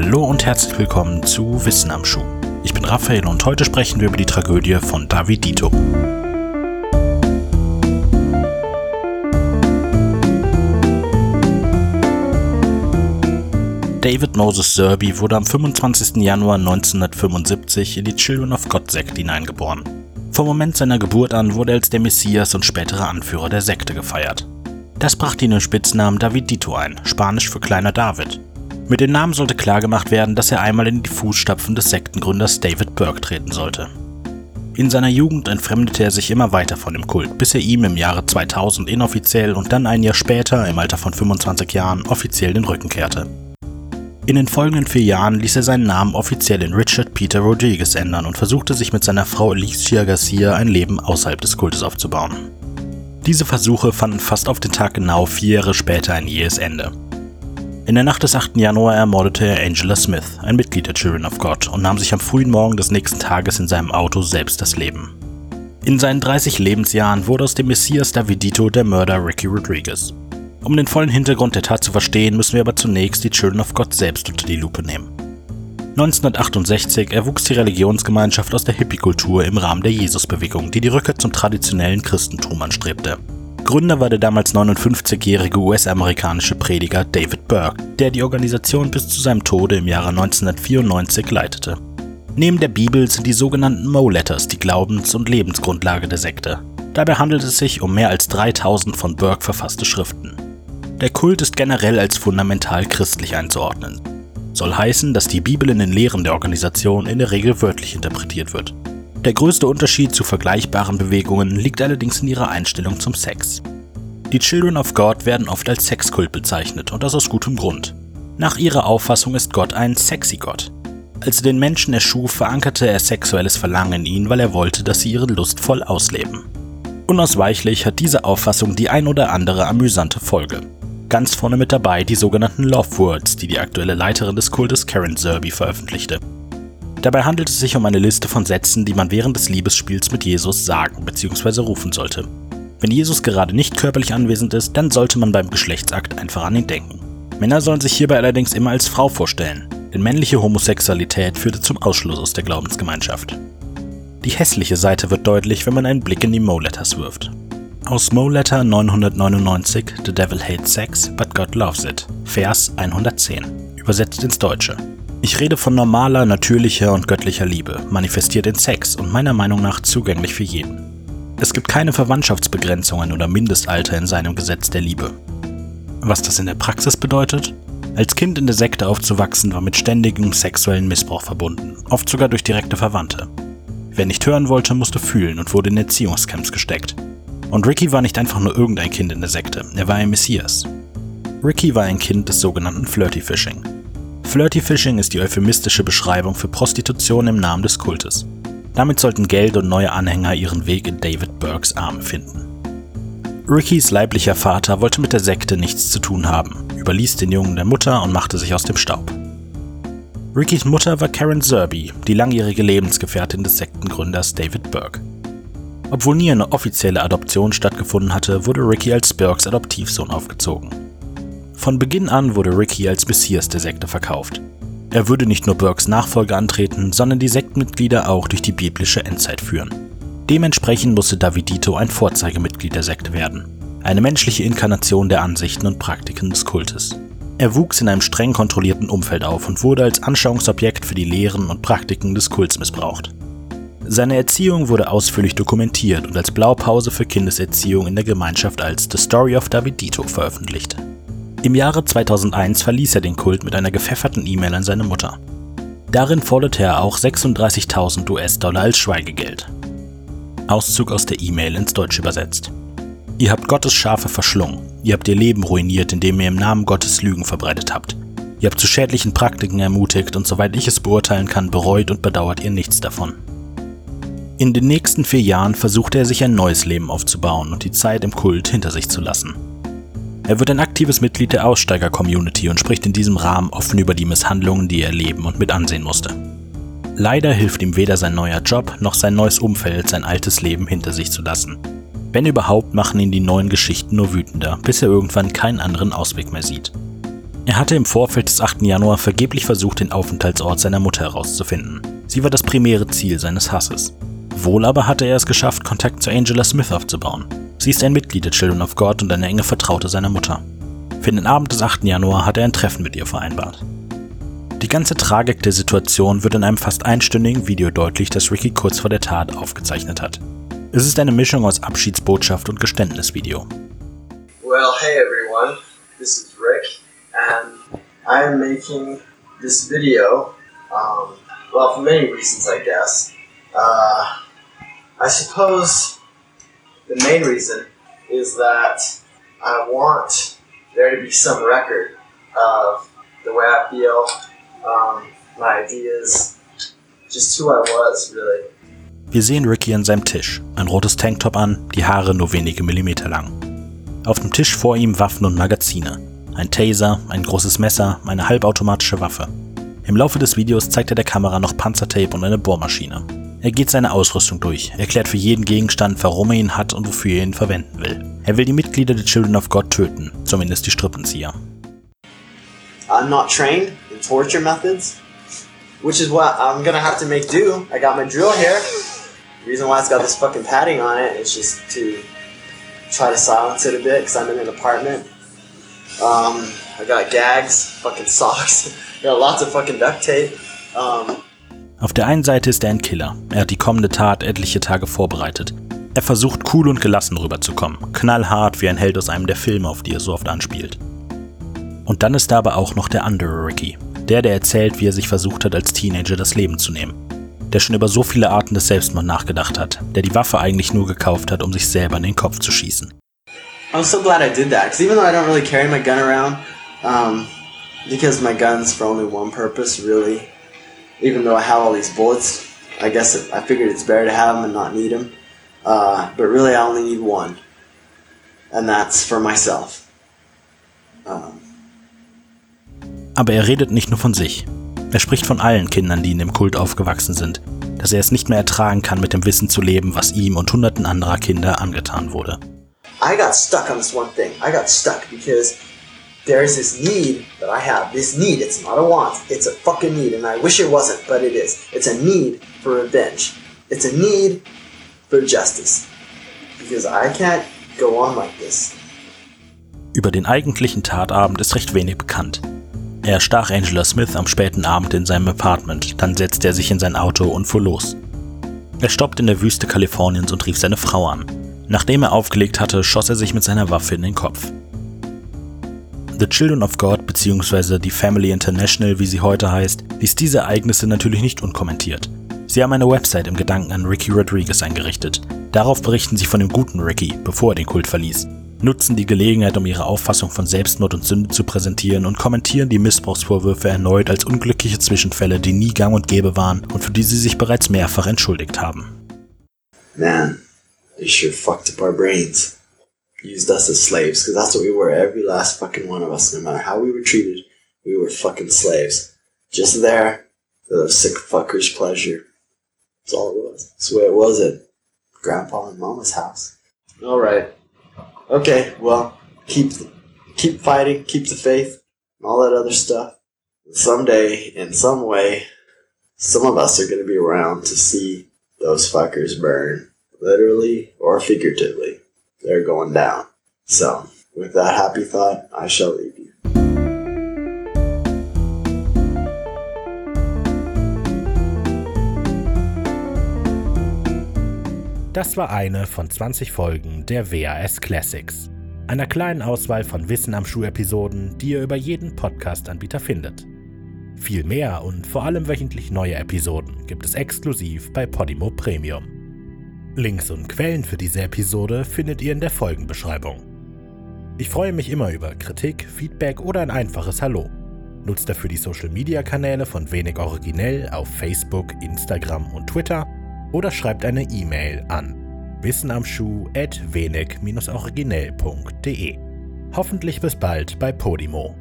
Hallo und herzlich willkommen zu Wissen am Schuh. Ich bin Raphael und heute sprechen wir über die Tragödie von David Dito. David Moses Serby wurde am 25. Januar 1975 in die Children of God Sekte hineingeboren. Vom Moment seiner Geburt an wurde er als der Messias und spätere Anführer der Sekte gefeiert. Das brachte ihn den Spitznamen David Dito ein, spanisch für kleiner David. Mit dem Namen sollte klargemacht werden, dass er einmal in die Fußstapfen des Sektengründers David Burke treten sollte. In seiner Jugend entfremdete er sich immer weiter von dem Kult, bis er ihm im Jahre 2000 inoffiziell und dann ein Jahr später, im Alter von 25 Jahren, offiziell den Rücken kehrte. In den folgenden vier Jahren ließ er seinen Namen offiziell in Richard Peter Rodriguez ändern und versuchte sich mit seiner Frau Alicia Garcia ein Leben außerhalb des Kultes aufzubauen. Diese Versuche fanden fast auf den Tag genau vier Jahre später ein jähes Ende. In der Nacht des 8. Januar ermordete er Angela Smith, ein Mitglied der Children of God, und nahm sich am frühen Morgen des nächsten Tages in seinem Auto selbst das Leben. In seinen 30 Lebensjahren wurde aus dem Messias Davidito der Mörder Ricky Rodriguez. Um den vollen Hintergrund der Tat zu verstehen, müssen wir aber zunächst die Children of God selbst unter die Lupe nehmen. 1968 erwuchs die Religionsgemeinschaft aus der Hippie-Kultur im Rahmen der Jesusbewegung, die die Rückkehr zum traditionellen Christentum anstrebte. Gründer war der damals 59-jährige US-amerikanische Prediger David Burke, der die Organisation bis zu seinem Tode im Jahre 1994 leitete. Neben der Bibel sind die sogenannten Mo-Letters die Glaubens- und Lebensgrundlage der Sekte. Dabei handelt es sich um mehr als 3000 von Burke verfasste Schriften. Der Kult ist generell als fundamental christlich einzuordnen. Soll heißen, dass die Bibel in den Lehren der Organisation in der Regel wörtlich interpretiert wird. Der größte Unterschied zu vergleichbaren Bewegungen liegt allerdings in ihrer Einstellung zum Sex. Die Children of God werden oft als Sexkult bezeichnet und das aus gutem Grund. Nach ihrer Auffassung ist Gott ein sexy Gott. Als er den Menschen erschuf, verankerte er sexuelles Verlangen in ihnen, weil er wollte, dass sie ihre Lust voll ausleben. Unausweichlich hat diese Auffassung die ein oder andere amüsante Folge. Ganz vorne mit dabei die sogenannten Love Words, die die aktuelle Leiterin des Kultes Karen Zerby veröffentlichte. Dabei handelt es sich um eine Liste von Sätzen, die man während des Liebesspiels mit Jesus sagen bzw. rufen sollte. Wenn Jesus gerade nicht körperlich anwesend ist, dann sollte man beim Geschlechtsakt einfach an ihn denken. Männer sollen sich hierbei allerdings immer als Frau vorstellen, denn männliche Homosexualität führte zum Ausschluss aus der Glaubensgemeinschaft. Die hässliche Seite wird deutlich, wenn man einen Blick in die Mo-Letters wirft. Aus Mo-Letter 999 The Devil Hates Sex, but God Loves It, Vers 110, übersetzt ins Deutsche. Ich rede von normaler, natürlicher und göttlicher Liebe, manifestiert in Sex und meiner Meinung nach zugänglich für jeden. Es gibt keine Verwandtschaftsbegrenzungen oder Mindestalter in seinem Gesetz der Liebe. Was das in der Praxis bedeutet? Als Kind in der Sekte aufzuwachsen war mit ständigem sexuellen Missbrauch verbunden, oft sogar durch direkte Verwandte. Wer nicht hören wollte, musste fühlen und wurde in Erziehungscamps gesteckt. Und Ricky war nicht einfach nur irgendein Kind in der Sekte, er war ein Messias. Ricky war ein Kind des sogenannten Flirty Fishing. Flirty Fishing ist die euphemistische Beschreibung für Prostitution im Namen des Kultes. Damit sollten Geld und neue Anhänger ihren Weg in David Burkes Arme finden. Rickys leiblicher Vater wollte mit der Sekte nichts zu tun haben, überließ den Jungen der Mutter und machte sich aus dem Staub. Rickys Mutter war Karen Zerby, die langjährige Lebensgefährtin des Sektengründers David Burke. Obwohl nie eine offizielle Adoption stattgefunden hatte, wurde Ricky als Burkes Adoptivsohn aufgezogen. Von Beginn an wurde Ricky als Messias der Sekte verkauft. Er würde nicht nur Burkes Nachfolge antreten, sondern die Sektenmitglieder auch durch die biblische Endzeit führen. Dementsprechend musste Davidito ein Vorzeigemitglied der Sekte werden, eine menschliche Inkarnation der Ansichten und Praktiken des Kultes. Er wuchs in einem streng kontrollierten Umfeld auf und wurde als Anschauungsobjekt für die Lehren und Praktiken des Kults missbraucht. Seine Erziehung wurde ausführlich dokumentiert und als Blaupause für Kindeserziehung in der Gemeinschaft als The Story of Davidito veröffentlicht. Im Jahre 2001 verließ er den Kult mit einer gepfefferten E-Mail an seine Mutter. Darin forderte er auch 36.000 US-Dollar als Schweigegeld. Auszug aus der E-Mail ins Deutsche übersetzt. Ihr habt Gottes Schafe verschlungen. Ihr habt ihr Leben ruiniert, indem ihr im Namen Gottes Lügen verbreitet habt. Ihr habt zu schädlichen Praktiken ermutigt und soweit ich es beurteilen kann, bereut und bedauert ihr nichts davon. In den nächsten vier Jahren versuchte er sich ein neues Leben aufzubauen und die Zeit im Kult hinter sich zu lassen. Er wird ein aktives Mitglied der Aussteiger-Community und spricht in diesem Rahmen offen über die Misshandlungen, die er erleben und mit ansehen musste. Leider hilft ihm weder sein neuer Job noch sein neues Umfeld, sein altes Leben hinter sich zu lassen. Wenn überhaupt, machen ihn die neuen Geschichten nur wütender, bis er irgendwann keinen anderen Ausweg mehr sieht. Er hatte im Vorfeld des 8. Januar vergeblich versucht, den Aufenthaltsort seiner Mutter herauszufinden. Sie war das primäre Ziel seines Hasses. Wohl aber hatte er es geschafft, Kontakt zu Angela Smith aufzubauen. Sie ist ein Mitglied der Children of God und eine enge Vertraute seiner Mutter. Für den Abend des 8. Januar hat er ein Treffen mit ihr vereinbart. Die ganze Tragik der Situation wird in einem fast einstündigen Video deutlich, das Ricky kurz vor der Tat aufgezeichnet hat. Es ist eine Mischung aus Abschiedsbotschaft und Geständnisvideo. Well, hey everyone, this is Rick, and I'm making this video, um, well, for many reasons, I guess. Uh, I suppose the main reason is that I want there to be some record of the way I feel, um, my ideas, just who I was, really. Wir sehen Ricky an seinem Tisch, ein rotes Tanktop an, die Haare nur wenige Millimeter lang. Auf dem Tisch vor ihm Waffen und Magazine. Ein Taser, ein großes Messer, eine halbautomatische Waffe. Im Laufe des Videos zeigt er der Kamera noch Panzertape und eine Bohrmaschine. Er geht seine Ausrüstung durch, erklärt für jeden Gegenstand, warum er ihn hat und wofür er ihn verwenden will. Er will die Mitglieder der Children of God töten, zumindest die Strippenzieher. I'm not trained in torture methods, which is what I'm gonna have to make do. I got my drill here. The reason why it's got this fucking padding on it is just to try to silence it a bit because I'm in an apartment. Um, I got gags, fucking socks, got lots of fucking duct tape. Um, Auf der einen Seite ist er ein Killer. Er hat die kommende Tat etliche Tage vorbereitet. Er versucht cool und gelassen rüberzukommen, knallhart wie ein Held aus einem der Filme, auf die er so oft anspielt. Und dann ist da aber auch noch der andere Ricky, der, der erzählt, wie er sich versucht hat, als Teenager das Leben zu nehmen. Der schon über so viele Arten des Selbstmords nachgedacht hat, der die Waffe eigentlich nur gekauft hat, um sich selber in den Kopf zu schießen. I'm so glad I did that because even though I don't really carry my gun around, um, because my gun's for only one purpose, really. Even though I have all these bullets, I guess it, I figured it's better to have them and not need them. Uh, but really, I only need one, and that's for myself. Um, Aber er redet nicht nur von sich. Er spricht von allen Kindern, die in dem Kult aufgewachsen sind, dass er es nicht mehr ertragen kann, mit dem Wissen zu leben, was ihm und hunderten anderer Kinder angetan wurde. I got stuck on this one thing. I got stuck because there's this need that I have. This need, it's not a want, it's a fucking need. And I wish it wasn't, but it is. It's a need for revenge. It's a need for justice. Because I can't go on like this. Über den eigentlichen Tatabend ist recht wenig bekannt. Er stach Angela Smith am späten Abend in seinem Apartment, dann setzte er sich in sein Auto und fuhr los. Er stoppte in der Wüste Kaliforniens und rief seine Frau an. Nachdem er aufgelegt hatte, schoss er sich mit seiner Waffe in den Kopf. The Children of God bzw. die Family International, wie sie heute heißt, ließ diese Ereignisse natürlich nicht unkommentiert. Sie haben eine Website im Gedanken an Ricky Rodriguez eingerichtet. Darauf berichten sie von dem guten Ricky, bevor er den Kult verließ, nutzen die Gelegenheit, um ihre Auffassung von Selbstmord und Sünde zu präsentieren und kommentieren die Missbrauchsvorwürfe erneut als unglückliche Zwischenfälle, die nie gang und gäbe waren und für die sie sich bereits mehrfach entschuldigt haben. Man, they sure fucked up our brains. Used us as slaves, because that's what we were, every last fucking one of us, no matter how we were treated, we were fucking slaves. Just there for those sick fuckers' pleasure. That's all it was. That's the way it was at Grandpa and Mama's house. Alright. Okay, well, keep keep fighting, keep the faith, and all that other stuff. Someday, in some way, some of us are going to be around to see those fuckers burn, literally or figuratively. They're going down. So, with that happy thought, I shall leave you. Das war eine von 20 Folgen der WAS Classics, einer kleinen Auswahl von Wissen am Schuh-Episoden, die ihr über jeden Podcast-Anbieter findet. Viel mehr und vor allem wöchentlich neue Episoden gibt es exklusiv bei Podimo Premium. Links und Quellen für diese Episode findet ihr in der Folgenbeschreibung. Ich freue mich immer über Kritik, Feedback oder ein einfaches Hallo. Nutzt dafür die Social Media Kanäle von Wenig Originell auf Facebook, Instagram und Twitter oder schreibt eine E-Mail an wissenamschuh at wenig-originell.de. Hoffentlich bis bald bei Podimo.